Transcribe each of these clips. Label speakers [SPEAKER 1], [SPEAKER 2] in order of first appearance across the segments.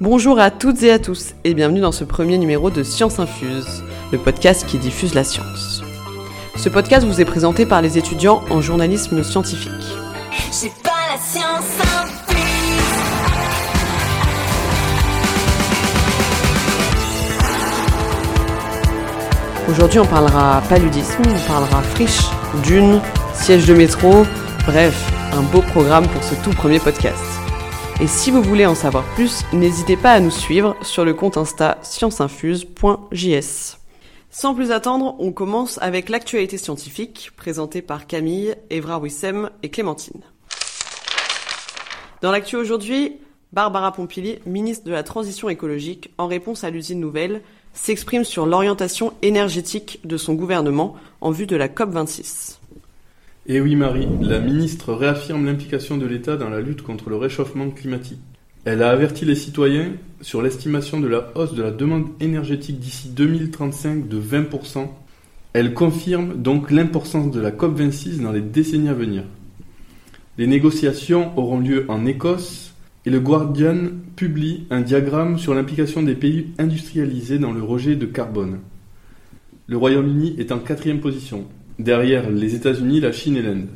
[SPEAKER 1] Bonjour à toutes et à tous et bienvenue dans ce premier numéro de Science Infuse, le podcast qui diffuse la science. Ce podcast vous est présenté par les étudiants en journalisme scientifique.
[SPEAKER 2] J'ai pas la science infuse.
[SPEAKER 1] Aujourd'hui, on parlera paludisme, on parlera friche, dune, siège de métro, bref, un beau programme pour ce tout premier podcast. Et si vous voulez en savoir plus, n'hésitez pas à nous suivre sur le compte Insta scienceinfuse.js. Sans plus attendre, on commence avec l'actualité scientifique présentée par Camille, Evra Wissem et Clémentine. Dans l'actu aujourd'hui, Barbara Pompili, ministre de la Transition écologique, en réponse à l'usine nouvelle, s'exprime sur l'orientation énergétique de son gouvernement en vue de la COP26.
[SPEAKER 3] Et oui Marie, la ministre réaffirme l'implication de l'État dans la lutte contre le réchauffement climatique. Elle a averti les citoyens sur l'estimation de la hausse de la demande énergétique d'ici 2035 de 20%. Elle confirme donc l'importance de la COP26 dans les décennies à venir. Les négociations auront lieu en Écosse et le Guardian publie un diagramme sur l'implication des pays industrialisés dans le rejet de carbone. Le Royaume-Uni est en quatrième position, derrière les États-Unis, la Chine et l'Inde.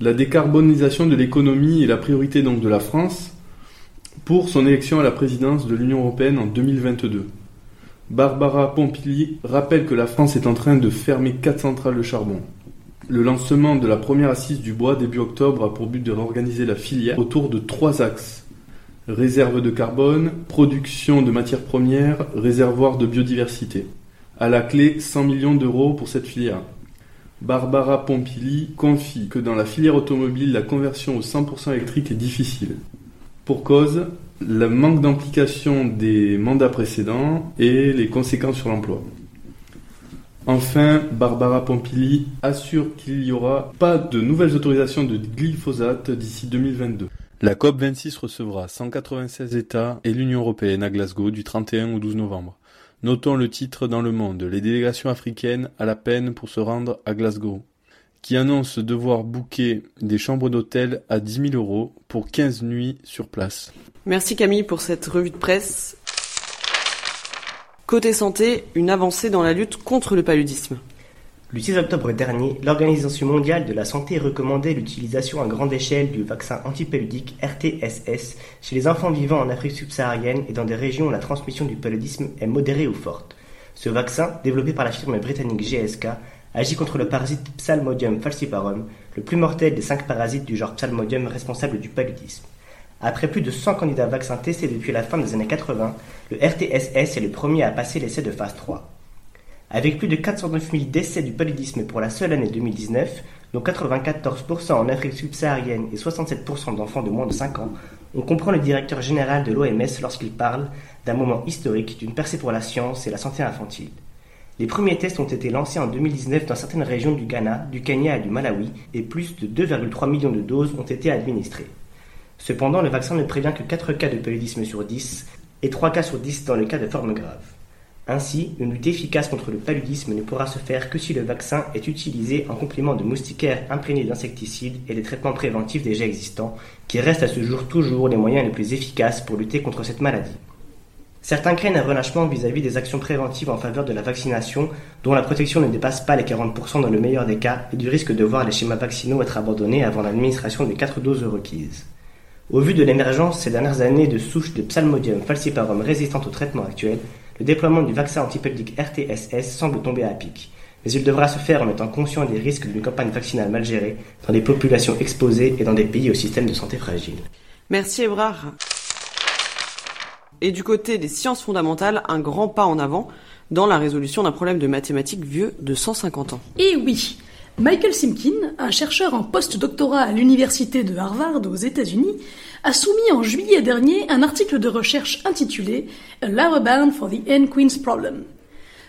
[SPEAKER 3] La décarbonisation de l'économie est la priorité donc de la France pour son élection à la présidence de l'Union européenne en 2022. Barbara Pompili rappelle que la France est en train de fermer quatre centrales de charbon. Le lancement de la première assise du bois début octobre a pour but de réorganiser la filière autour de trois axes. Réserve de carbone, production de matières premières, réservoir de biodiversité. À la clé, 100 millions d'euros pour cette filière. Barbara Pompili confie que dans la filière automobile, la conversion au 100% électrique est difficile. Pour cause, le manque d'implication des mandats précédents et les conséquences sur l'emploi. Enfin, Barbara Pompili assure qu'il n'y aura pas de nouvelles autorisations de glyphosate d'ici 2022. La COP26 recevra 196 États et l'Union européenne à Glasgow du 31 au 12 novembre. Notons le titre dans le monde, les délégations africaines à la peine pour se rendre à Glasgow, qui annonce devoir booker des chambres d'hôtel à 10 000 euros pour 15 nuits sur place.
[SPEAKER 1] Merci Camille pour cette revue de presse. Côté santé, une avancée dans la lutte contre le paludisme.
[SPEAKER 4] Le 6 octobre dernier, l'Organisation mondiale de la santé recommandait l'utilisation à grande échelle du vaccin antipaludique RTSS chez les enfants vivant en Afrique subsaharienne et dans des régions où la transmission du paludisme est modérée ou forte. Ce vaccin, développé par la firme britannique GSK, agit contre le parasite Psalmodium falciparum, le plus mortel des cinq parasites du genre Psalmodium responsable du paludisme. Après plus de 100 candidats vaccins testés depuis la fin des années 80, le RTSS est le premier à passer l'essai de phase 3. Avec plus de 409 000 décès du paludisme pour la seule année 2019, dont 94% en Afrique subsaharienne et 67% d'enfants de moins de 5 ans, on comprend le directeur général de l'OMS lorsqu'il parle d'un moment historique, d'une percée pour la science et la santé infantile. Les premiers tests ont été lancés en 2019 dans certaines régions du Ghana, du Kenya et du Malawi, et plus de 2,3 millions de doses ont été administrées. Cependant, le vaccin ne prévient que 4 cas de paludisme sur 10 et 3 cas sur 10 dans le cas de forme grave. Ainsi, une lutte efficace contre le paludisme ne pourra se faire que si le vaccin est utilisé en complément de moustiquaires imprégnés d'insecticides et des traitements préventifs déjà existants, qui restent à ce jour toujours les moyens les plus efficaces pour lutter contre cette maladie. Certains craignent un relâchement vis-à-vis des actions préventives en faveur de la vaccination, dont la protection ne dépasse pas les 40% dans le meilleur des cas, et du risque de voir les schémas vaccinaux être abandonnés avant l'administration des 4 doses requises. Au vu de l'émergence ces dernières années de souches de Psalmodium falciparum résistantes au traitement actuel, le déploiement du vaccin antipaludique RTSS semble tomber à pic. Mais il devra se faire en étant conscient des risques d'une campagne vaccinale mal gérée dans des populations exposées et dans des pays au système de santé fragile.
[SPEAKER 1] Merci Ebrard. Et du côté des sciences fondamentales, un grand pas en avant dans la résolution d'un problème de mathématiques vieux de 150 ans.
[SPEAKER 5] Et oui, Michael Simkin, un chercheur en post-doctorat à l'université de Harvard aux États-Unis, a soumis en juillet dernier un article de recherche intitulé A Lower Bound for the N Queen's Problem.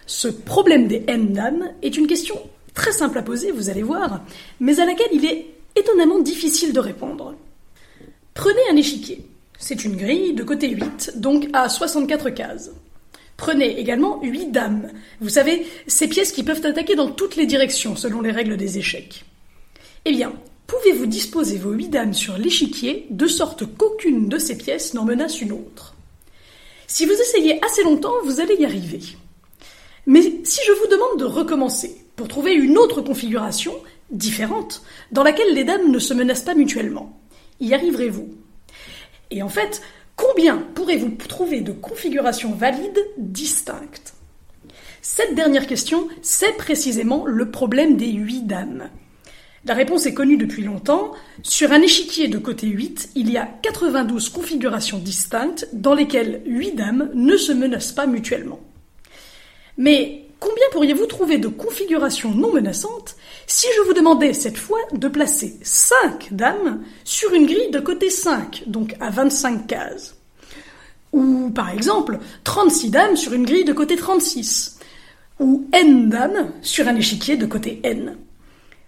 [SPEAKER 5] Ce problème des N dames est une question très simple à poser, vous allez voir, mais à laquelle il est étonnamment difficile de répondre. Prenez un échiquier. C'est une grille de côté 8, donc à 64 cases. Prenez également 8 dames. Vous savez, ces pièces qui peuvent attaquer dans toutes les directions selon les règles des échecs. Eh bien, pouvez-vous disposer vos 8 dames sur l'échiquier de sorte qu'aucune de ces pièces n'en menace une autre? Si vous essayez assez longtemps, vous allez y arriver. Mais si je vous demande de recommencer pour trouver une autre configuration, différente, dans laquelle les dames ne se menacent pas mutuellement, y arriverez-vous? Et en fait, combien pourrez-vous trouver de configurations valides distinctes? Cette dernière question, c'est précisément le problème des huit dames. La réponse est connue depuis longtemps. Sur un échiquier de côté 8, il y a 92 configurations distinctes dans lesquelles 8 dames ne se menacent pas mutuellement. Mais combien pourriez-vous trouver de configurations non menaçantes si je vous demandais cette fois de placer 5 dames sur une grille de côté 5, donc à 25 cases? Ou par exemple 36 dames sur une grille de côté 36 Ou n dames sur un échiquier de côté n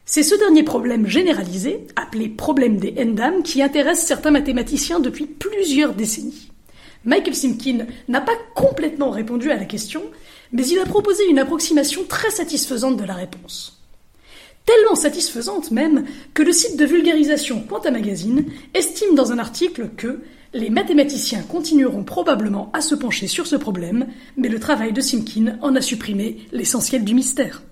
[SPEAKER 5] c'est ce dernier problème généralisé, appelé problème des N-dames, qui intéresse certains mathématiciens depuis plusieurs décennies. Michael Simkin n'a pas complètement répondu à la question, mais il a proposé une approximation très satisfaisante de la réponse. Tellement satisfaisante même que le site de vulgarisation Quanta Magazine estime dans un article que les mathématiciens continueront probablement à se pencher sur ce problème, mais le travail de Simkin en a supprimé l'essentiel du mystère.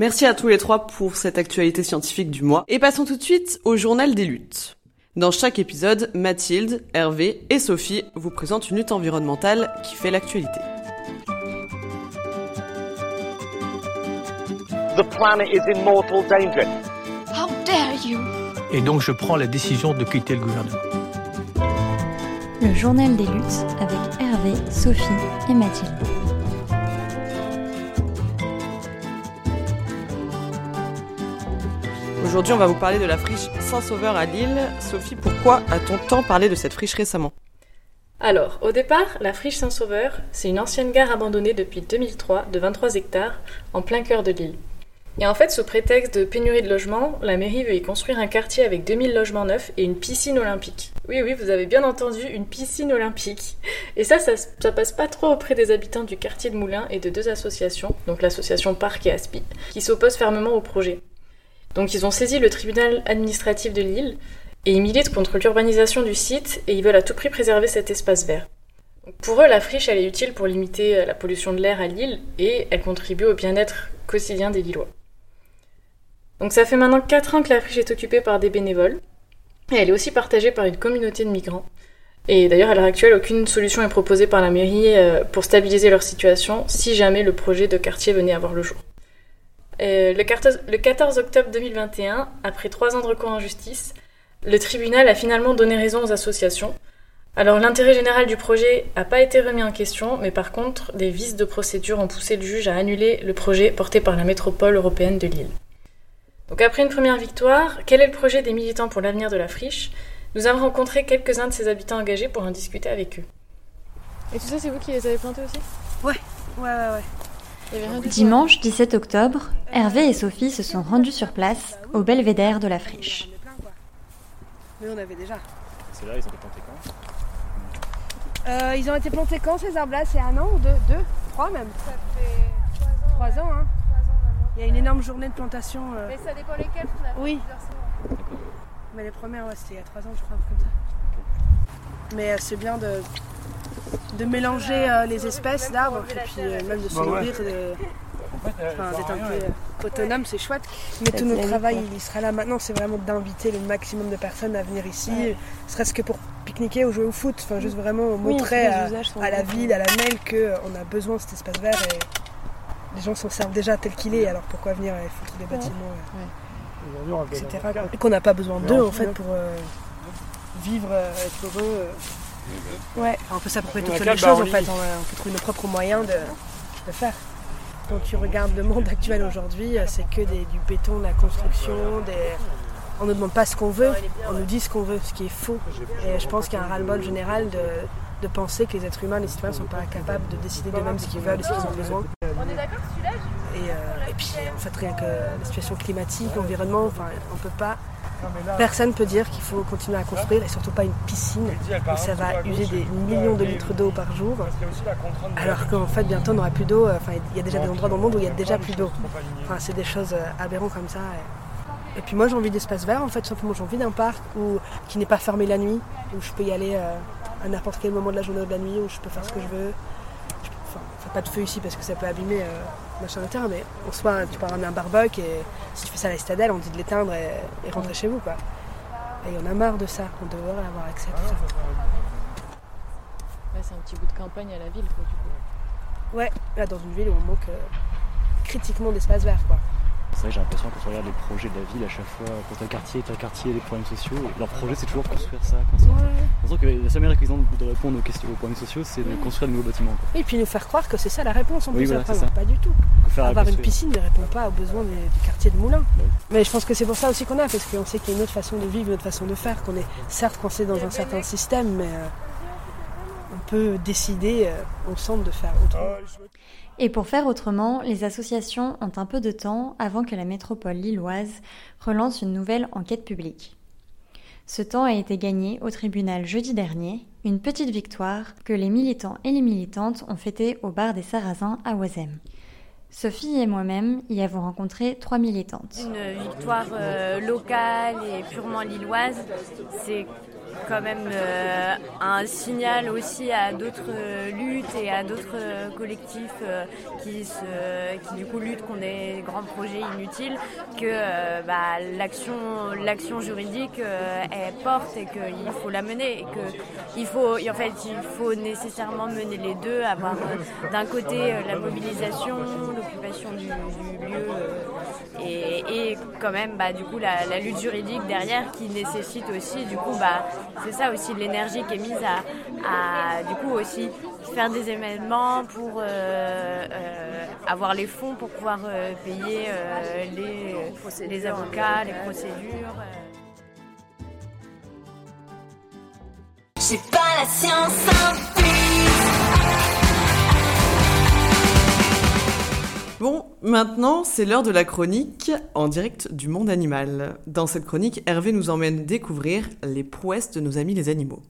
[SPEAKER 1] Merci à tous les trois pour cette actualité scientifique du mois. Et passons tout de suite au journal des luttes. Dans chaque épisode, Mathilde, Hervé et Sophie vous présentent une lutte environnementale qui fait l'actualité.
[SPEAKER 6] The planet is in mortal danger.
[SPEAKER 2] How dare you?
[SPEAKER 7] Et donc je prends la décision de quitter le gouvernement.
[SPEAKER 8] Le journal des luttes avec Hervé, Sophie et Mathilde.
[SPEAKER 1] Aujourd'hui, on va vous parler de la friche Saint-Sauveur à Lille. Sophie, pourquoi a-t-on tant parlé de cette friche récemment?
[SPEAKER 9] Alors, au départ, la friche Saint-Sauveur, c'est une ancienne gare abandonnée depuis 2003 de 23 hectares en plein cœur de l'île. Et en fait, sous prétexte de pénurie de logements, la mairie veut y construire un quartier avec 2000 logements neufs et une piscine olympique. Oui, oui, vous avez bien entendu, une piscine olympique. Et ça, ça, ça passe pas trop auprès des habitants du quartier de Moulins et de deux associations, donc l'association Parc et Aspi, qui s'opposent fermement au projet. Donc ils ont saisi le tribunal administratif de Lille et ils militent contre l'urbanisation du site et ils veulent à tout prix préserver cet espace vert. Pour eux, la friche, elle est utile pour limiter la pollution de l'air à Lille et elle contribue au bien-être quotidien des Lillois. Donc ça fait maintenant 4 ans que la friche est occupée par des bénévoles et elle est aussi partagée par une communauté de migrants. Et d'ailleurs, à l'heure actuelle, aucune solution est proposée par la mairie euh, pour stabiliser leur situation si jamais le projet de quartier venait à voir le jour. Euh, le, 14, le 14 octobre 2021, après trois ans de recours en justice, le tribunal a finalement donné raison aux associations. Alors l'intérêt général du projet n'a pas été remis en question, mais par contre, des vices de procédure ont poussé le juge à annuler le projet porté par la métropole européenne de Lille. Donc après une première victoire, quel est le projet des militants pour l'avenir de la friche? Nous avons rencontré quelques-uns de ces habitants engagés pour en discuter avec eux. Et tout ça, c'est vous qui les avez plantés aussi?
[SPEAKER 10] Ouais, ouais, ouais, ouais.
[SPEAKER 8] Dimanche 17 octobre, Hervé et Sophie se sont rendus sur place, au belvédère de la friche.
[SPEAKER 10] Mais on avait déjà.
[SPEAKER 11] C'est là, ils ont été plantés quand
[SPEAKER 10] Euh, ils ont été plantés quand ces arbres-là? C'est un an ou deux? Deux? Trois même?
[SPEAKER 12] Ça fait
[SPEAKER 10] Trois ans, hein
[SPEAKER 12] trois ans maintenant.
[SPEAKER 10] Il y a une énorme journée de plantation. euh.
[SPEAKER 12] Mais ça dépend lesquels, on a fait
[SPEAKER 10] Oui. Mais les premières, ouais, c'était il y a trois ans, je crois, comme ça. Mais euh, c'est bien de, de mélanger euh, les espèces d'arbres et puis euh, même de se
[SPEAKER 11] Bah ouais.
[SPEAKER 10] nourrir, de- enfin, d'être un peu euh, autonome, c'est chouette. Mais tout notre travail, il sera là. Maintenant, c'est vraiment d'inviter le maximum de personnes à venir ici, serait-ce que pour pique-niquer ou jouer au foot, enfin juste vraiment montrer à, la ville, à la mail qu'on a besoin de cet espace vert et les gens s'en servent déjà tel qu'il est, alors pourquoi venir et foutre des bâtiments euh, etc. Et qu'on n'a pas besoin d'eux
[SPEAKER 11] en
[SPEAKER 10] fait pour euh, vivre, euh, être heureux. Ouais, on peut s'approprier toutes les choses
[SPEAKER 11] en
[SPEAKER 10] fait, on, on peut trouver nos propres moyens de, de faire. Quand tu regardes le monde actuel aujourd'hui, euh, c'est que des- du béton, de la construction, des... on ne nous demande pas ce qu'on veut, on nous dit ce qu'on veut, ce qui est faux. Et je pense qu'il y a un ras-le-bol général de, de penser que les êtres humains, les citoyens, ne sont pas capables de décider d'eux-mêmes ce qu'ils veulent et ce qu'ils ont besoin.
[SPEAKER 12] On est d'accord celui-là,
[SPEAKER 10] Et, euh, et puis en fait rien que la situation climatique, l'environnement, enfin on peut pas. Personne peut dire qu'il faut continuer à construire et surtout pas une piscine où ça va user des millions de litres d'eau par jour. Alors qu'en fait bientôt on n'aura plus d'eau. Enfin il y a déjà des endroits dans le monde où il y a déjà plus d'eau. Enfin c'est des choses euh, aberrantes comme ça. Et, puis moi j'ai envie d'espace vert en fait, simplement j'ai envie d'un parc où, qui n'est pas fermé la nuit, où je peux y aller euh, à n'importe quel moment de la journée ou de la nuit où je peux faire ce que je veux. Enfin, pas de feu ici parce que ça peut abîmer euh, machin mais en soi, tu peux ramener un barbecue et si tu fais ça à la citadelle, on dit de l'éteindre et, et rentrer chez vous, quoi. Et on a marre de ça, on devrait avoir accès à tout ça.
[SPEAKER 9] Ouais, c'est un petit bout de campagne à la ville, quoi, du coup.
[SPEAKER 10] Ouais, là, dans une ville où on manque euh, critiquement d'espace vert, quoi.
[SPEAKER 11] C'est vrai que j'ai l'impression quand on regarde les projets de la ville à chaque fois, quand un quartier est un quartier, des problèmes sociaux, leur projet c'est toujours construire ça, construire ça. On sent que la seule manière qu'ils ont de répondre aux questions aux problèmes sociaux, c'est de construire de nouveaux bâtiments. quoi.
[SPEAKER 10] Et puis nous faire croire que c'est ça la réponse en
[SPEAKER 11] Oui,
[SPEAKER 10] plus
[SPEAKER 11] voilà,
[SPEAKER 10] après,
[SPEAKER 11] ça.
[SPEAKER 10] pas du tout. Avoir une piscine ne répond pas aux besoins des- du quartier de Moulins. Mais je pense que c'est pour ça aussi qu'on a, parce qu'on sait qu'il y a une autre façon de vivre, une autre façon de faire, qu'on est certes coincé dans un certain système, mais euh, on peut décider euh, ensemble de faire autrement.
[SPEAKER 8] Et pour faire autrement, les associations ont un peu de temps avant que la métropole lilloise relance une nouvelle enquête publique. Ce temps a été gagné au tribunal jeudi dernier, une petite victoire que les militants et les militantes ont fêtée au bar des Sarrasins à Oisem. Sophie et moi-même y avons rencontré trois militantes.
[SPEAKER 13] Une victoire euh, locale et purement lilloise, c'est quand même euh, un signal aussi à d'autres euh, luttes et à d'autres euh, collectifs qui, se, qui du coup luttent contre des grands projets inutiles que bah, l'action, l'action juridique elle porte et qu'il faut la mener et que il faut, en fait, faut nécessairement mener les deux, avoir d'un côté la mobilisation, l'occupation du, lieu et, et quand même bah, du coup la, la lutte juridique derrière qui nécessite aussi du coup bah, c'est ça aussi l'énergie qui est mise à, à, du coup aussi faire des événements pour euh, euh, avoir les fonds pour pouvoir euh, payer euh, les, les avocats, les procédures.
[SPEAKER 2] J'ai pas la science infuse.
[SPEAKER 1] Bon, maintenant, c'est l'heure de la chronique en direct du monde animal. Dans cette chronique, Hervé nous emmène découvrir les prouesses de nos amis les animaux.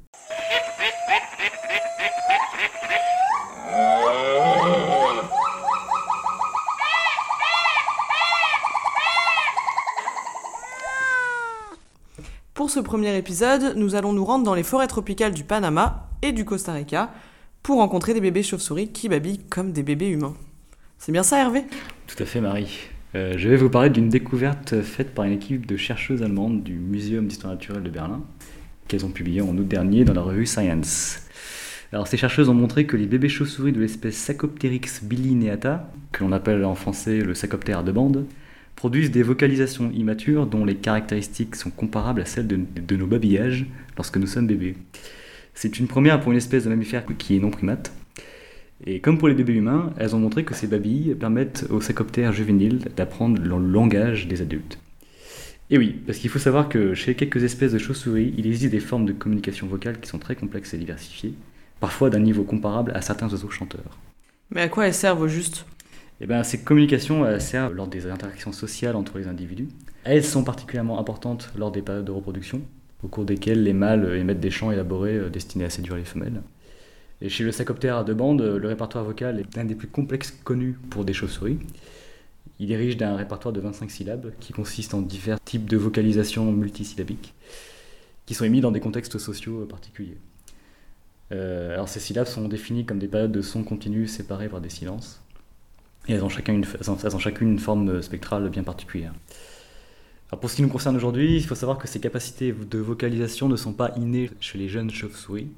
[SPEAKER 1] Pour ce premier épisode, nous allons nous rendre dans les forêts tropicales du Panama et du Costa Rica pour rencontrer des bébés chauves-souris qui babillent comme des bébés humains. C'est bien ça, Hervé?
[SPEAKER 11] Tout à fait, Marie. Euh, je vais vous parler d'une découverte faite par une équipe de chercheuses allemandes du Muséum d'histoire naturelle de Berlin, qu'elles ont publié en août dernier dans la revue Science. Alors, ces chercheuses ont montré que les bébés chauves-souris de l'espèce Sacopteryx bilineata, que l'on appelle en français le sacoptère de bande, produisent des vocalisations immatures dont les caractéristiques sont comparables à celles de nos babillages lorsque nous sommes bébés. C'est une première pour une espèce de mammifère qui est non primate. Et comme pour les bébés humains, elles ont montré que ces babilles permettent aux sacoptères juvéniles d'apprendre le langage des adultes. Et oui, parce qu'il faut savoir que chez quelques espèces de chauves-souris, il existe des formes de communication vocale qui sont très complexes et diversifiées, parfois d'un niveau comparable à certains oiseaux chanteurs.
[SPEAKER 1] Mais à quoi elles servent au juste?
[SPEAKER 11] Eh bien, ces communications elles servent lors des interactions sociales entre les individus. Elles sont particulièrement importantes lors des périodes de reproduction, au cours desquelles les mâles émettent des chants élaborés euh, destinés à séduire les femelles. Et chez le sacoptère de bande, le répertoire vocal est l'un des plus complexes connus pour des chauves-souris. Il est riche d'un répertoire de 25 syllabes qui consiste en divers types de vocalisations multisyllabiques qui sont émis dans des contextes sociaux particuliers. Euh, alors ces syllabes sont définies comme des périodes de sons continus séparées par des silences. Et elles ont- elles ont chacune une forme spectrale bien particulière. Alors pour ce qui nous concerne aujourd'hui, il faut savoir que ces capacités de vocalisation ne sont pas innées chez les jeunes chauves-souris.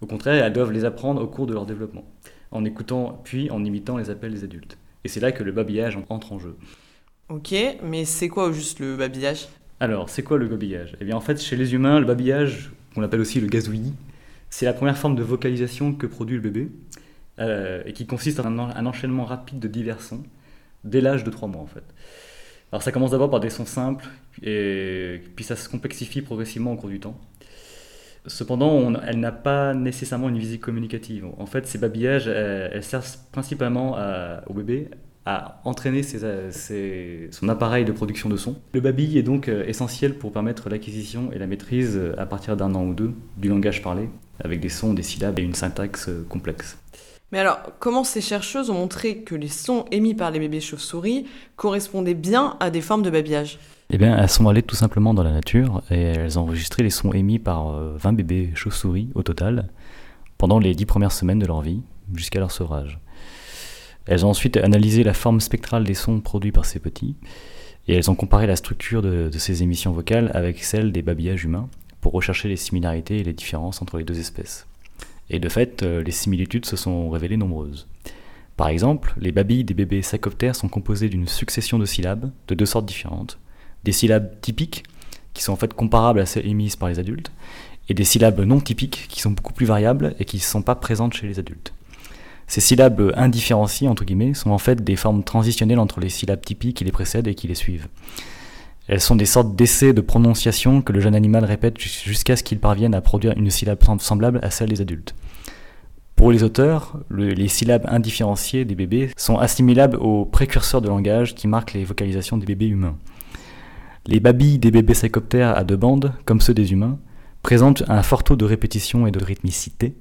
[SPEAKER 11] Au contraire, elles doivent les apprendre au cours de leur développement, en écoutant puis en imitant les appels des adultes. Et c'est là que le babillage entre en jeu.
[SPEAKER 1] Ok, mais c'est quoi au juste le babillage?
[SPEAKER 11] Alors, c'est quoi le babillage Eh bien, en fait, chez les humains, le babillage, qu'on appelle aussi le gazouillis, c'est la première forme de vocalisation que produit le bébé, euh, et qui consiste en un, en- un enchaînement rapide de divers sons, dès l'âge de 3 mois, en fait. Alors, ça commence d'abord par des sons simples, et puis ça se complexifie progressivement au cours du temps. Cependant, elle n'a pas nécessairement une visée communicative. En fait, ces babillages, elles, elles servent principalement à- au bébé à entraîner ses- ses- son appareil de production de son. Le babil est donc euh, essentiel pour permettre l'acquisition et la maîtrise, euh, à partir d'un an ou deux, du langage parlé, avec des sons, des syllabes et une syntaxe euh, complexe.
[SPEAKER 1] Mais alors, comment ces chercheuses ont montré que les sons émis par les bébés chauves-souris correspondaient bien à des formes de babillage
[SPEAKER 11] Eh bien, elles sont allées tout simplement dans la nature et elles ont enregistré les sons émis par euh, 20 bébés chauves-souris au total pendant les 10 premières semaines de leur vie, jusqu'à leur sevrage. Elles ont ensuite analysé la forme spectrale des sons produits par ces petits et elles ont comparé la structure de, de ces émissions vocales avec celle des babillages humains pour rechercher les similarités et les différences entre les deux espèces. Et de fait, euh, les similitudes se sont révélées nombreuses. Par exemple, les babilles des bébés sacoptères sont composées d'une succession de syllabes de deux sortes différentes. Des syllabes typiques, qui sont en fait comparables à celles émises par les adultes, et des syllabes non typiques, qui sont beaucoup plus variables et qui ne sont pas présentes chez les adultes. Ces syllabes indifférenciées, entre guillemets, sont en fait des formes transitionnelles entre les syllabes typiques qui les précèdent et qui les suivent. Elles sont des sortes d'essais de prononciation que le jeune animal répète jusqu'à ce qu'il parvienne à produire une syllabe semblable à celle des adultes. Pour les auteurs, le, les syllabes indifférenciées des bébés sont assimilables aux précurseurs de langage qui marquent les vocalisations des bébés humains. Les babilles des bébés sacoptères à deux bandes, comme ceux des humains, présentent un fort taux de répétition et de rythmicité.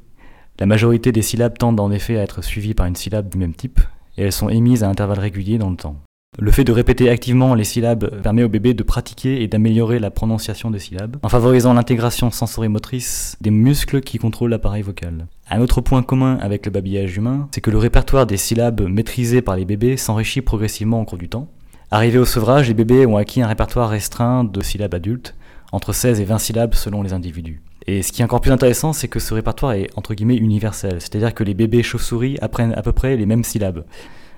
[SPEAKER 11] La majorité des syllabes tendent en effet à être suivies par une syllabe du même type, et elles sont émises à intervalles réguliers dans le temps. Le fait de répéter activement les syllabes permet au bébé de pratiquer et d'améliorer la prononciation des syllabes, en favorisant l'intégration sensorimotrice des muscles qui contrôlent l'appareil vocal. Un autre point commun avec le babillage humain, c'est que le répertoire des syllabes maîtrisées par les bébés s'enrichit progressivement au cours du temps. Arrivés au sevrage, les bébés ont acquis un répertoire restreint de syllabes adultes, entre 16 et 20 syllabes selon les individus. Et ce qui est encore plus intéressant, c'est que ce répertoire est entre guillemets universel, c'est-à-dire que les bébés chauves-souris apprennent à peu près les mêmes syllabes.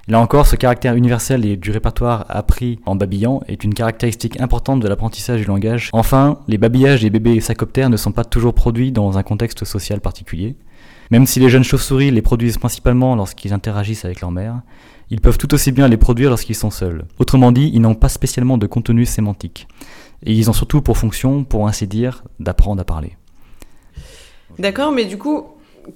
[SPEAKER 11] Là encore, ce caractère universel du répertoire appris en babillant est une caractéristique importante de l'apprentissage du langage. Enfin, les babillages des bébés sacoptères ne sont pas toujours produits dans un contexte social particulier. Même si les jeunes chauves-souris les produisent principalement lorsqu'ils interagissent avec leur mère, ils peuvent tout aussi bien les produire lorsqu'ils sont seuls. Autrement dit, ils n'ont pas spécialement de contenu sémantique. Et ils ont surtout pour fonction, pour ainsi dire, d'apprendre à parler.
[SPEAKER 1] D'accord, mais du coup,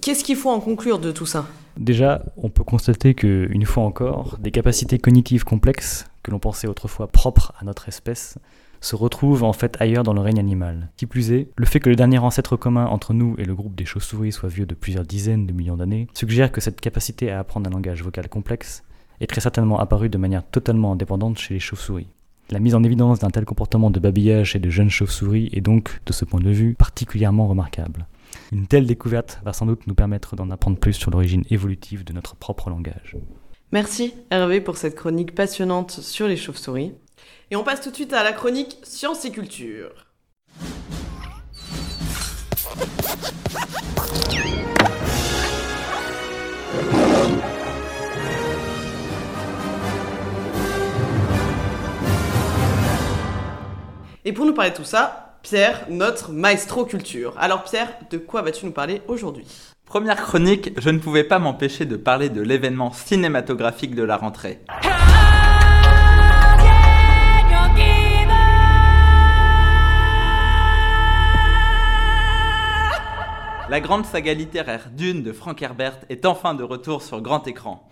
[SPEAKER 1] qu'est-ce qu'il faut en conclure de tout ça?
[SPEAKER 11] Déjà, on peut constater que, une fois encore, des capacités cognitives complexes, que l'on pensait autrefois propres à notre espèce, se retrouvent en fait ailleurs dans le règne animal. Qui plus est, le fait que le dernier ancêtre commun entre nous et le groupe des chauves-souris soit vieux de plusieurs dizaines de millions d'années suggère que cette capacité à apprendre un langage vocal complexe est très certainement apparue de manière totalement indépendante chez les chauves-souris. La mise en évidence d'un tel comportement de babillage chez de jeunes chauves-souris est donc, de ce point de vue, particulièrement remarquable. Une telle découverte va sans doute nous permettre d'en apprendre plus sur l'origine évolutive de notre propre langage.
[SPEAKER 1] Merci Hervé pour cette chronique passionnante sur les chauves-souris. Et on passe tout de suite à la chronique Sciences et Culture. Et pour nous parler de tout ça, Pierre, notre maestro culture. Alors Pierre, de quoi vas-tu nous parler aujourd'hui?
[SPEAKER 14] Première chronique, je ne pouvais pas m'empêcher de parler de l'événement cinématographique de la rentrée. La grande saga littéraire Dune de Frank Herbert est enfin de retour sur grand écran.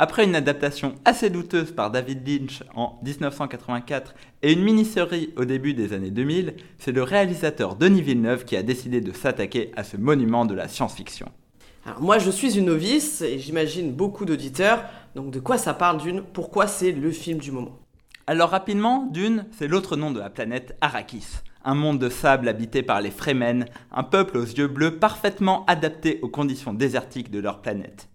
[SPEAKER 14] Après une adaptation assez douteuse par David Lynch en 1984 et une mini-série au début des années 2000, c'est le réalisateur Denis Villeneuve qui a décidé de s'attaquer à ce monument de la science-fiction.
[SPEAKER 1] Alors moi je suis une novice et j'imagine beaucoup d'auditeurs, donc de quoi ça parle Dune? Pourquoi c'est le film du moment?
[SPEAKER 14] Alors rapidement, Dune, c'est l'autre nom de la planète Arrakis. Un monde de sable habité par les Fremen, un peuple aux yeux bleus parfaitement adapté aux conditions désertiques de leur planète.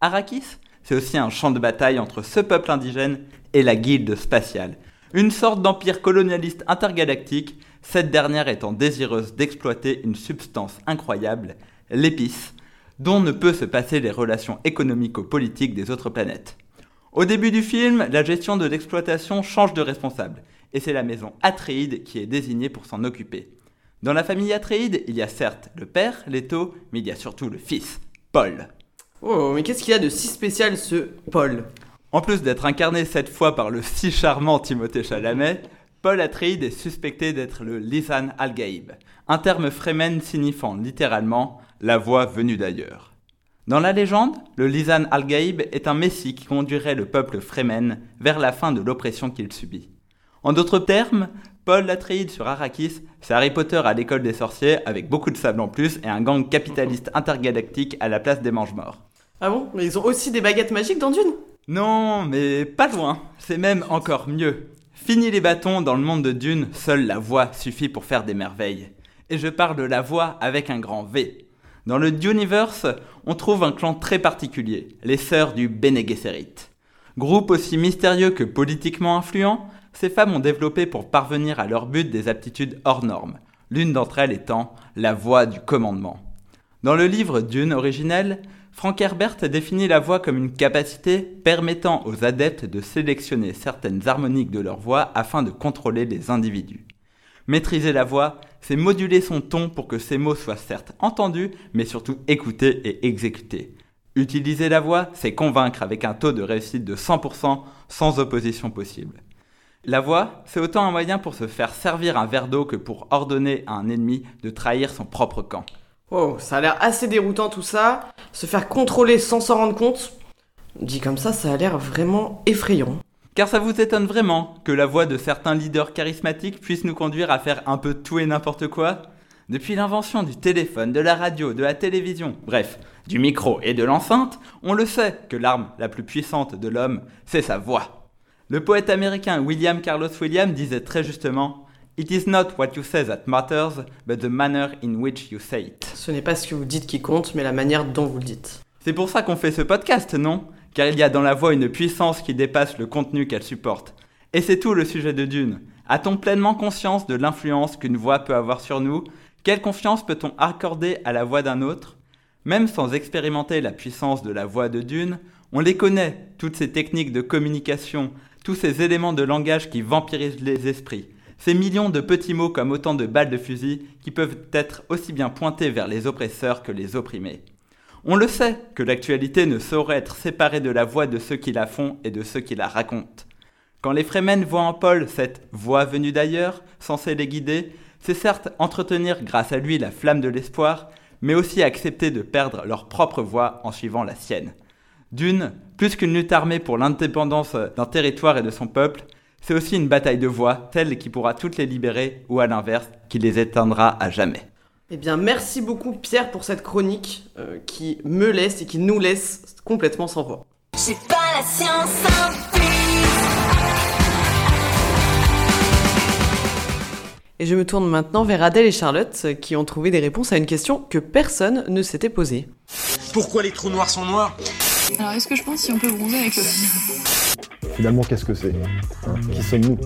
[SPEAKER 14] Arrakis, c'est aussi un champ de bataille entre ce peuple indigène et la guilde spatiale. Une sorte d'empire colonialiste intergalactique, cette dernière étant désireuse d'exploiter une substance incroyable, l'épice, dont ne peut se passer les relations économico-politiques des autres planètes. Au début du film, la gestion de l'exploitation change de responsable, et c'est la maison Atréide qui est désignée pour s'en occuper. Dans la famille Atréide, il y a certes le père, Leto, mais il y a surtout le fils, Paul.
[SPEAKER 1] Oh, mais qu'est-ce qu'il y a de si spécial ce Paul?
[SPEAKER 14] En plus d'être incarné cette fois par le si charmant Timothée Chalamet, Paul Atreides est suspecté d'être le Lisan al-Gaïb, un terme fremen signifiant littéralement la voix venue d'ailleurs. Dans la légende, le Lisan al-Gaïb est un messie qui conduirait le peuple fremen vers la fin de l'oppression qu'il subit. En d'autres termes, Paul l'Atréide sur Arrakis, c'est Harry Potter à l'école des sorciers avec beaucoup de sable en plus et un gang capitaliste intergalactique à la place des mange-morts.
[SPEAKER 1] Ah bon? Mais ils ont aussi des baguettes magiques dans Dune?
[SPEAKER 14] Non, mais pas loin. C'est même encore mieux. Fini les bâtons, dans le monde de Dune, seule la voix suffit pour faire des merveilles. Et je parle de la voix avec un grand V. Dans le Duniverse, on trouve un clan très particulier, les sœurs du Bene Gesserit. Groupe aussi mystérieux que politiquement influent, ces femmes ont développé pour parvenir à leur but des aptitudes hors normes, l'une d'entre elles étant la voix du commandement. Dans le livre Dune originel, Frank Herbert définit la voix comme une capacité permettant aux adeptes de sélectionner certaines harmoniques de leur voix afin de contrôler les individus. Maîtriser la voix, c'est moduler son ton pour que ses mots soient certes entendus, mais surtout écoutés et exécutés. Utiliser la voix, c'est convaincre avec un taux de réussite de 100% sans opposition possible. La voix, c'est autant un moyen pour se faire servir un verre d'eau que pour ordonner à un ennemi de trahir son propre camp.
[SPEAKER 1] Oh, ça a l'air assez déroutant tout ça. Se faire contrôler sans s'en rendre compte. Dit comme ça, ça a l'air vraiment effrayant.
[SPEAKER 14] Car ça vous étonne vraiment que la voix de certains leaders charismatiques puisse nous conduire à faire un peu tout et n'importe quoi? Depuis l'invention du téléphone, de la radio, de la télévision, bref, du micro et de l'enceinte, on le sait que l'arme la plus puissante de l'homme, c'est sa voix. Le poète américain William Carlos Williams disait très justement It is not what you say that matters, but the manner in which you say it.
[SPEAKER 1] Ce n'est pas ce que vous dites qui compte, mais la manière dont vous le dites.
[SPEAKER 14] C'est pour ça qu'on fait ce podcast, non? Car il y a dans la voix une puissance qui dépasse le contenu qu'elle supporte. Et c'est tout le sujet de Dune. A-t-on pleinement conscience de l'influence qu'une voix peut avoir sur nous? Quelle confiance peut-on accorder à la voix d'un autre? Même sans expérimenter la puissance de la voix de Dune, on les connaît, toutes ces techniques de communication, tous ces éléments de langage qui vampirisent les esprits, ces millions de petits mots comme autant de balles de fusil qui peuvent être aussi bien pointés vers les oppresseurs que les opprimés. On le sait que l'actualité ne saurait être séparée de la voix de ceux qui la font et de ceux qui la racontent. Quand les Fremen voient en Paul cette voix venue d'ailleurs, censée les guider, c'est certes entretenir grâce à lui la flamme de l'espoir, mais aussi accepter de perdre leur propre voix en suivant la sienne. D'une, plus qu'une lutte armée pour l'indépendance d'un territoire et de son peuple, c'est aussi une bataille de voix, telle qui pourra toutes les libérer, ou à l'inverse, qui les éteindra à jamais.
[SPEAKER 1] Eh bien, merci beaucoup Pierre pour cette chronique euh, qui me laisse et qui nous laisse complètement sans voix.
[SPEAKER 2] J'ai pas la science infuse.
[SPEAKER 1] Et je me tourne maintenant vers Adèle et Charlotte qui ont trouvé des réponses à une question que personne ne s'était posée.
[SPEAKER 15] Pourquoi les trous noirs sont noirs?
[SPEAKER 16] Alors, est-ce que je pense si on peut bronzer avec le
[SPEAKER 17] Finalement, qu'est-ce que c'est Qui sommes-nous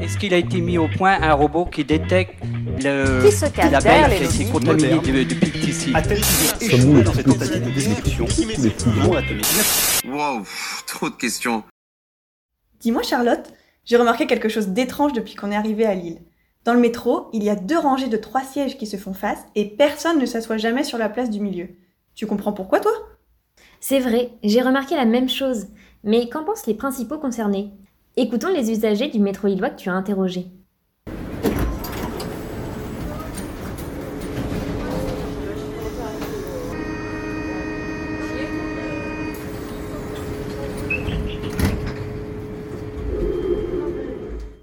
[SPEAKER 18] Est-ce qu'il a été mis au point un robot qui détecte le
[SPEAKER 19] Qui se cache
[SPEAKER 18] l'abeille
[SPEAKER 19] derrière
[SPEAKER 18] qui
[SPEAKER 19] les
[SPEAKER 18] s'est
[SPEAKER 19] lobbies
[SPEAKER 18] contaminée de, de pesticides
[SPEAKER 17] Sommes-nous les
[SPEAKER 18] dans cette
[SPEAKER 17] plus
[SPEAKER 18] tentative de
[SPEAKER 17] petits
[SPEAKER 18] destruction
[SPEAKER 17] les plus grands
[SPEAKER 20] Wow, trop de questions.
[SPEAKER 21] Dis-moi Charlotte, j'ai remarqué quelque chose d'étrange depuis qu'on est arrivé à Lille. Dans le métro, il y a deux rangées de trois sièges qui se font face et personne ne s'assoit jamais sur la place du milieu. Tu comprends pourquoi toi?
[SPEAKER 19] C'est vrai, j'ai remarqué la même chose. Mais qu'en pensent les principaux concernés? Écoutons les usagers du métro lillois que tu as interrogés.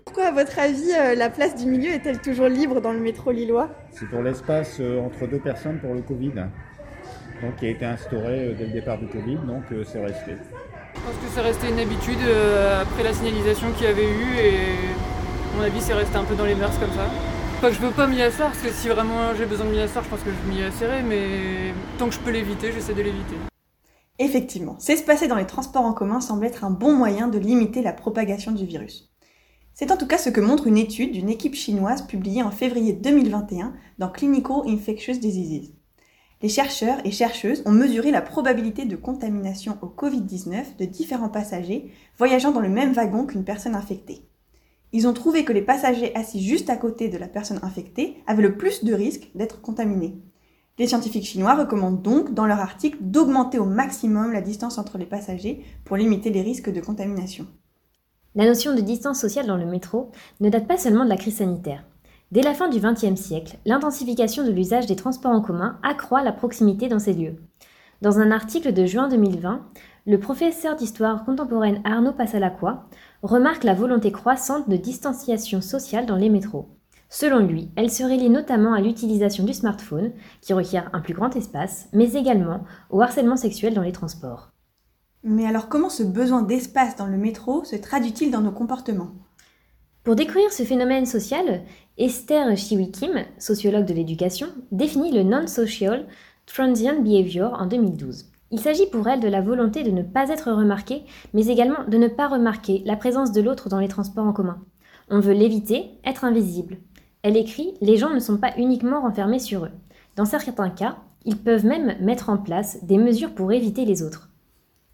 [SPEAKER 21] Pourquoi à votre avis euh, la place du milieu est-elle toujours libre dans le métro lillois?
[SPEAKER 22] C'est pour l'espace euh, entre deux personnes pour le Covid. Donc, qui a été instauré euh, dès le départ du Covid, donc euh, c'est resté.
[SPEAKER 23] Je pense que c'est resté une habitude euh, après la signalisation qu'il y avait eu et à mon avis c'est resté un peu dans les mœurs comme ça. Pas que je veux pas m'y asseoir parce que si vraiment j'ai besoin de m'y asseoir je pense que je m'y asseoirai mais tant que je peux l'éviter j'essaie de l'éviter.
[SPEAKER 21] Effectivement, s'espacer dans les transports en commun semble être un bon moyen de limiter la propagation du virus. C'est en tout cas ce que montre une étude d'une équipe chinoise publiée en février 2021 dans Clinical Infectious Diseases. Les chercheurs et chercheuses ont mesuré la probabilité de contamination au Covid-19 de différents passagers voyageant dans le même wagon qu'une personne infectée. Ils ont trouvé que les passagers assis juste à côté de la personne infectée avaient le plus de risques d'être contaminés. Les scientifiques chinois recommandent donc dans leur article d'augmenter au maximum la distance entre les passagers pour limiter les risques de contamination.
[SPEAKER 19] La notion de distance sociale dans le métro ne date pas seulement de la crise sanitaire. Dès la fin du XXe siècle, l'intensification de l'usage des transports en commun accroît la proximité dans ces lieux. Dans un article de juin 2020, le professeur d'histoire contemporaine Arnaud Passalacqua remarque la volonté croissante de distanciation sociale dans les métros. Selon lui, elle serait liée notamment à l'utilisation du smartphone, qui requiert un plus grand espace, mais également au harcèlement sexuel dans les transports.
[SPEAKER 21] Mais alors comment ce besoin d'espace dans le métro se traduit-il dans nos comportements?
[SPEAKER 19] Pour décrire ce phénomène social, Esther Chiwi Kim, sociologue de l'éducation, définit le non-social transient behavior en 2012. Il s'agit pour elle de la volonté de ne pas être remarqué, mais également de ne pas remarquer la présence de l'autre dans les transports en commun. On veut l'éviter, être invisible. Elle écrit Les gens ne sont pas uniquement renfermés sur eux. Dans certains cas, ils peuvent même mettre en place des mesures pour éviter les autres.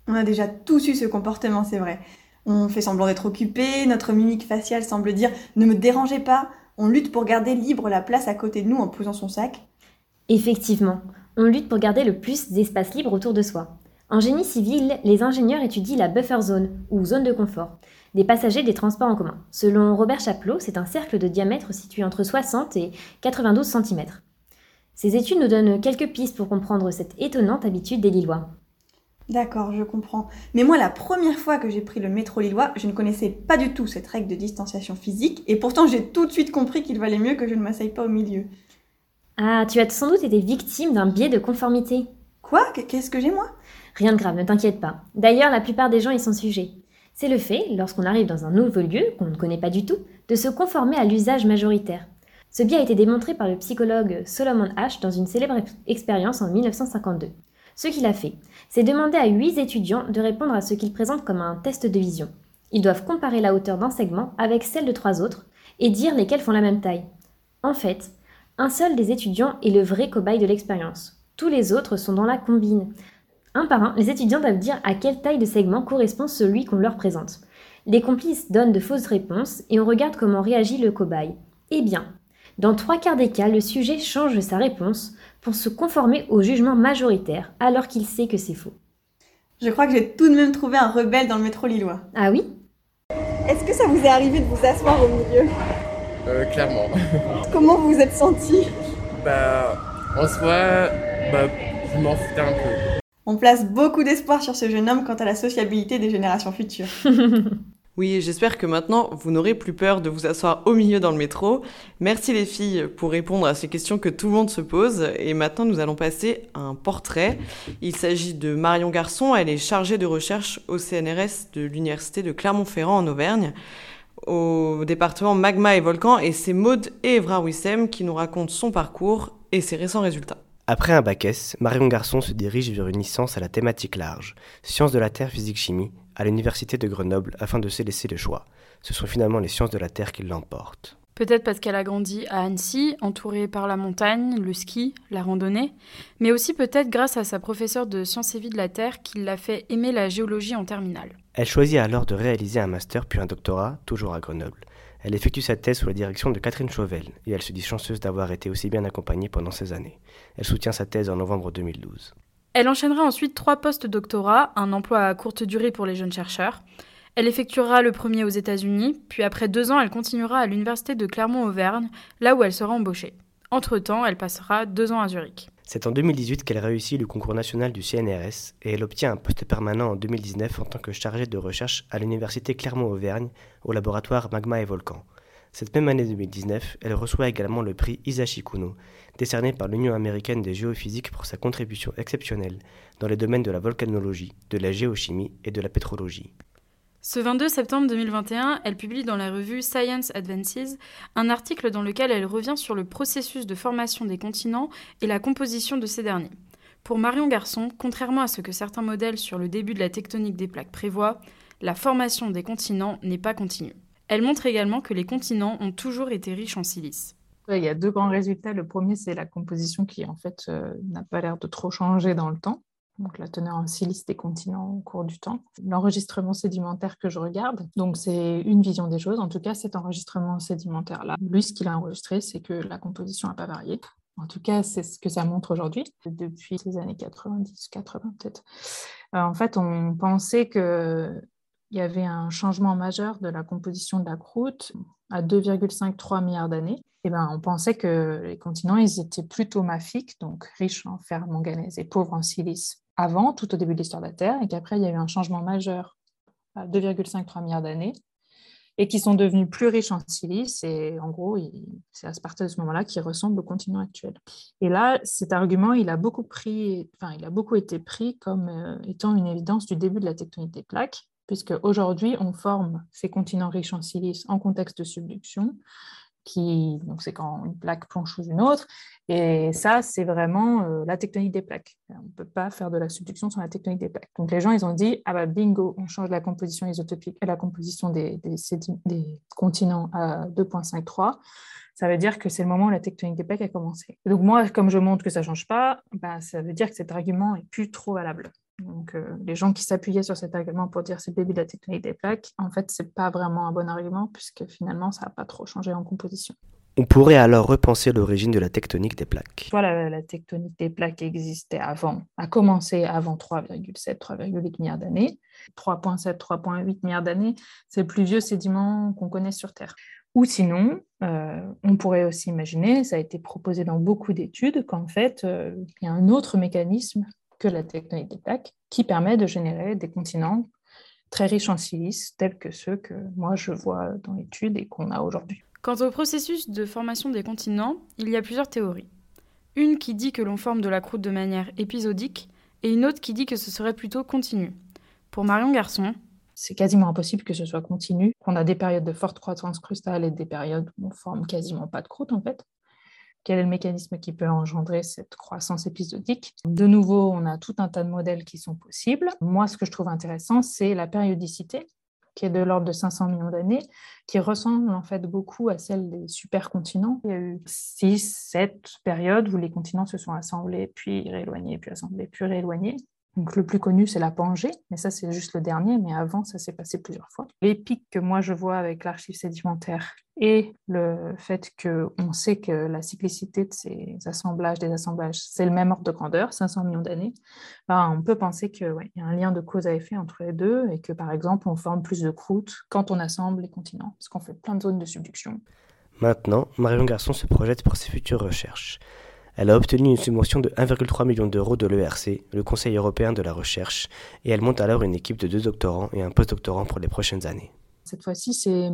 [SPEAKER 21] On a déjà tous eu ce comportement, c'est vrai. On fait semblant d'être occupé, notre mimique faciale semble dire ne me dérangez pas, on lutte pour garder libre la place à côté de nous en posant son sac.
[SPEAKER 19] Effectivement, on lutte pour garder le plus d'espace libre autour de soi. En génie civil, les ingénieurs étudient la buffer zone, ou zone de confort, des passagers des transports en commun. Selon Robert Chaplot, c'est un cercle de diamètre situé entre 60 et 92 cm. Ces études nous donnent quelques pistes pour comprendre cette étonnante habitude des Lillois.
[SPEAKER 21] D'accord, je comprends. Mais moi, la première fois que j'ai pris le métro lillois, je ne connaissais pas du tout cette règle de distanciation physique, et pourtant j'ai tout de suite compris qu'il valait mieux que je ne m'asseye pas au milieu.
[SPEAKER 19] Ah, tu as sans doute été victime d'un biais de conformité.
[SPEAKER 21] Quoi? Qu'est-ce que j'ai moi?
[SPEAKER 19] Rien de grave, ne t'inquiète pas. D'ailleurs, la plupart des gens y sont sujets. C'est le fait, lorsqu'on arrive dans un nouveau lieu qu'on ne connaît pas du tout, de se conformer à l'usage majoritaire. Ce biais a été démontré par le psychologue Solomon Ash dans une célèbre expérience en 1952. Ce qu'il a fait, c'est demander à 8 étudiants de répondre à ce qu'ils présentent comme un test de vision. Ils doivent comparer la hauteur d'un segment avec celle de trois autres et dire lesquels font la même taille. En fait, un seul des étudiants est le vrai cobaye de l'expérience. Tous les autres sont dans la combine. Un par un, les étudiants doivent dire à quelle taille de segment correspond celui qu'on leur présente. Les complices donnent de fausses réponses et on regarde comment réagit le cobaye. Eh bien, dans trois quarts des cas, le sujet change sa réponse pour se conformer au jugement majoritaire alors qu'il sait que c'est faux.
[SPEAKER 21] Je crois que j'ai tout de même trouvé un rebelle dans le métro lillois.
[SPEAKER 19] Ah oui?
[SPEAKER 21] Est-ce que ça vous est arrivé de vous asseoir au milieu?
[SPEAKER 24] Euh, Clairement.
[SPEAKER 21] Comment vous vous êtes senti?
[SPEAKER 24] Bah, en soi, bah, je m'en foutais un peu.
[SPEAKER 21] On place beaucoup d'espoir sur ce jeune homme quant à la sociabilité des générations futures.
[SPEAKER 1] Oui, j'espère que maintenant, vous n'aurez plus peur de vous asseoir au milieu dans le métro. Merci les filles pour répondre à ces questions que tout le monde se pose. Et maintenant, nous allons passer à un portrait. Il s'agit de Marion Garçon. Elle est chargée de recherche au CNRS de l'Université de Clermont-Ferrand en Auvergne, au département Magma et Volcan. Et c'est Maude et Evra Wissem qui nous racontent son parcours et ses récents résultats.
[SPEAKER 25] Après un bac S, Marion Garçon se dirige vers une licence à la thématique large, sciences de la Terre, physique, chimie, à l'université de Grenoble afin de se laisser le choix. Ce sont finalement les sciences de la Terre qui l'emportent.
[SPEAKER 26] Peut-être parce qu'elle a grandi à Annecy, entourée par la montagne, le ski, la randonnée, mais aussi peut-être grâce à sa professeure de sciences et vie de la Terre qui l'a fait aimer la géologie en terminale.
[SPEAKER 25] Elle choisit alors de réaliser un master puis un doctorat, toujours à Grenoble. Elle effectue sa thèse sous la direction de Catherine Chauvel et elle se dit chanceuse d'avoir été aussi bien accompagnée pendant ces années. Elle soutient sa thèse en novembre 2012.
[SPEAKER 26] Elle enchaînera ensuite trois post-doctorats, un emploi à courte durée pour les jeunes chercheurs. Elle effectuera le premier aux États-Unis, puis après deux ans, elle continuera à l'université de Clermont-Auvergne, là où elle sera embauchée. Entre-temps, elle passera deux ans à Zurich.
[SPEAKER 25] C'est en 2018 qu'elle réussit le concours national du CNRS et elle obtient un poste permanent en 2019 en tant que chargée de recherche à l'université Clermont-Auvergne au laboratoire Magma et Volcan. Cette même année 2019, elle reçoit également le prix Isashi Kuno, décerné par l'Union américaine des géophysiques pour sa contribution exceptionnelle dans les domaines de la volcanologie, de la géochimie et de la pétrologie.
[SPEAKER 26] Ce 22 septembre 2021, elle publie dans la revue Science Advances un article dans lequel elle revient sur le processus de formation des continents et la composition de ces derniers. Pour Marion Garçon, contrairement à ce que certains modèles sur le début de la tectonique des plaques prévoient, la formation des continents n'est pas continue. Elle montre également que les continents ont toujours été riches en silice.
[SPEAKER 27] Il y a deux grands résultats. Le premier, c'est la composition qui, en fait, euh, n'a pas l'air de trop changer dans le temps. Donc, la teneur en silice des continents au cours du temps. L'enregistrement sédimentaire que je regarde, donc c'est une vision des choses. En tout cas, cet enregistrement sédimentaire-là, lui, ce qu'il a enregistré, c'est que la composition n'a pas varié. En tout cas, c'est ce que ça montre aujourd'hui, depuis les années 90, 80 peut-être. Euh, en fait, on pensait que il y avait un changement majeur de la composition de la croûte à 2,53 milliards d'années. Ben, on pensait que les continents ils étaient plutôt mafiques, donc riches en fer manganèse et pauvres en silice avant, tout au début de l'histoire de la Terre, et qu'après, il y a eu un changement majeur à 2,53 milliards d'années. et qui sont devenus plus riches en silice. Et en gros, c'est à partir de ce moment-là qu'ils ressemblent au continent actuel. Et là, cet argument, il a beaucoup, pris, enfin, il a beaucoup été pris comme euh, étant une évidence du début de la tectonique des plaques, puisque aujourd'hui, on forme ces continents riches en silice en contexte de subduction qui, donc c'est quand une plaque plonge sous une autre. Et ça, c'est vraiment euh, la tectonique des plaques. On ne peut pas faire de la subduction sans la tectonique des plaques. Donc les gens, ils ont dit, ah bah bingo, on change la composition isotopique et la composition des, des, continents à 2.53. Ça veut dire que c'est le moment où la tectonique des plaques a commencé. donc moi, comme je montre que ça change pas, bah, ça veut dire que cet argument est plus trop valable. Donc, euh, les gens qui s'appuyaient sur cet argument pour dire c'est le début de la tectonique des plaques, en fait, ce n'est pas vraiment un bon argument puisque finalement, ça n'a pas trop changé en composition.
[SPEAKER 25] On pourrait alors repenser l'origine de la tectonique des plaques.
[SPEAKER 27] Voilà, la, tectonique des plaques existait avant, a commencé avant 3,7, 3,8 milliards d'années. 3,7, 3,8 milliards d'années, c'est le plus vieux sédiment qu'on connaît sur Terre. Ou sinon, euh, on pourrait aussi imaginer, ça a été proposé dans beaucoup d'études, qu'en fait, euh, il y a un autre mécanisme que la tectonique des plaques, qui permet de générer des continents très riches en silice, tels que ceux que moi je vois dans l'étude et qu'on a aujourd'hui.
[SPEAKER 26] Quant au processus de formation des continents, il y a plusieurs théories. Une qui dit que l'on forme de la croûte de manière épisodique et une autre qui dit que ce serait plutôt continu. Pour Marion Garçon,
[SPEAKER 27] c'est quasiment impossible que ce soit continu, qu'on a des périodes de forte croissance crustale et des périodes où on forme quasiment pas de croûte en fait quel est le mécanisme qui peut engendrer cette croissance épisodique. De nouveau, on a tout un tas de modèles qui sont possibles. Moi, ce que je trouve intéressant, c'est la périodicité qui est de l'ordre de 500 millions d'années, qui ressemble en fait beaucoup à celle des supercontinents. Il y a eu 6, 7 périodes où les continents se sont assemblés, puis rééloignés, puis assemblés, puis rééloignés. Donc, le plus connu, c'est la Pangée, mais ça, c'est juste le dernier, mais avant, ça s'est passé plusieurs fois. Les pics que moi, je vois avec l'archive sédimentaire et le fait qu'on sait que la cyclicité de ces assemblages, des assemblages, c'est le même ordre de grandeur, 500 millions d'années, ben, on peut penser qu'il y a un lien de cause à effet entre les deux et que, par exemple, on forme plus de croûtes quand on assemble les continents, parce qu'on fait plein de zones de subduction.
[SPEAKER 25] Maintenant, Marion Garçon se projette pour ses futures recherches. Elle a obtenu une subvention de 1,3 million d'euros de l'ERC, le Conseil européen de la recherche, et elle monte alors une équipe de deux doctorants et un postdoctorant pour les prochaines années.
[SPEAKER 27] Cette fois-ci, c'est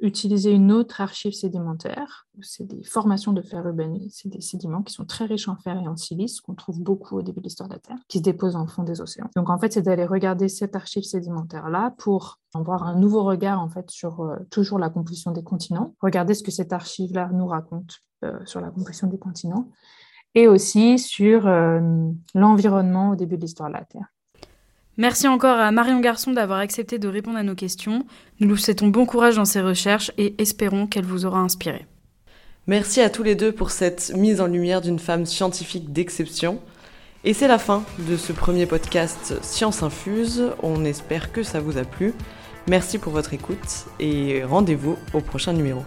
[SPEAKER 27] utiliser une autre archive sédimentaire. C'est des formations de fer urbanisé. C'est des sédiments qui sont très riches en fer et en silice, qu'on trouve beaucoup au début de l'histoire de la Terre, qui se déposent en fond des océans. Donc, en fait, c'est d'aller regarder cette archive sédimentaire-là pour avoir un nouveau regard, en fait, sur euh, toujours la composition des continents. Regarder ce que cette archive-là nous raconte euh, sur la composition des continents et aussi sur euh, l'environnement au début de l'histoire de la Terre.
[SPEAKER 26] Merci encore à Marion Garçon d'avoir accepté de répondre à nos questions. Nous lui souhaitons bon courage dans ses recherches et espérons qu'elle vous aura inspiré. Merci à tous les deux pour cette mise en lumière d'une femme scientifique d'exception. Et c'est la fin de ce premier podcast Science Infuse. On espère que ça vous a plu. Merci pour votre écoute et rendez-vous au prochain numéro.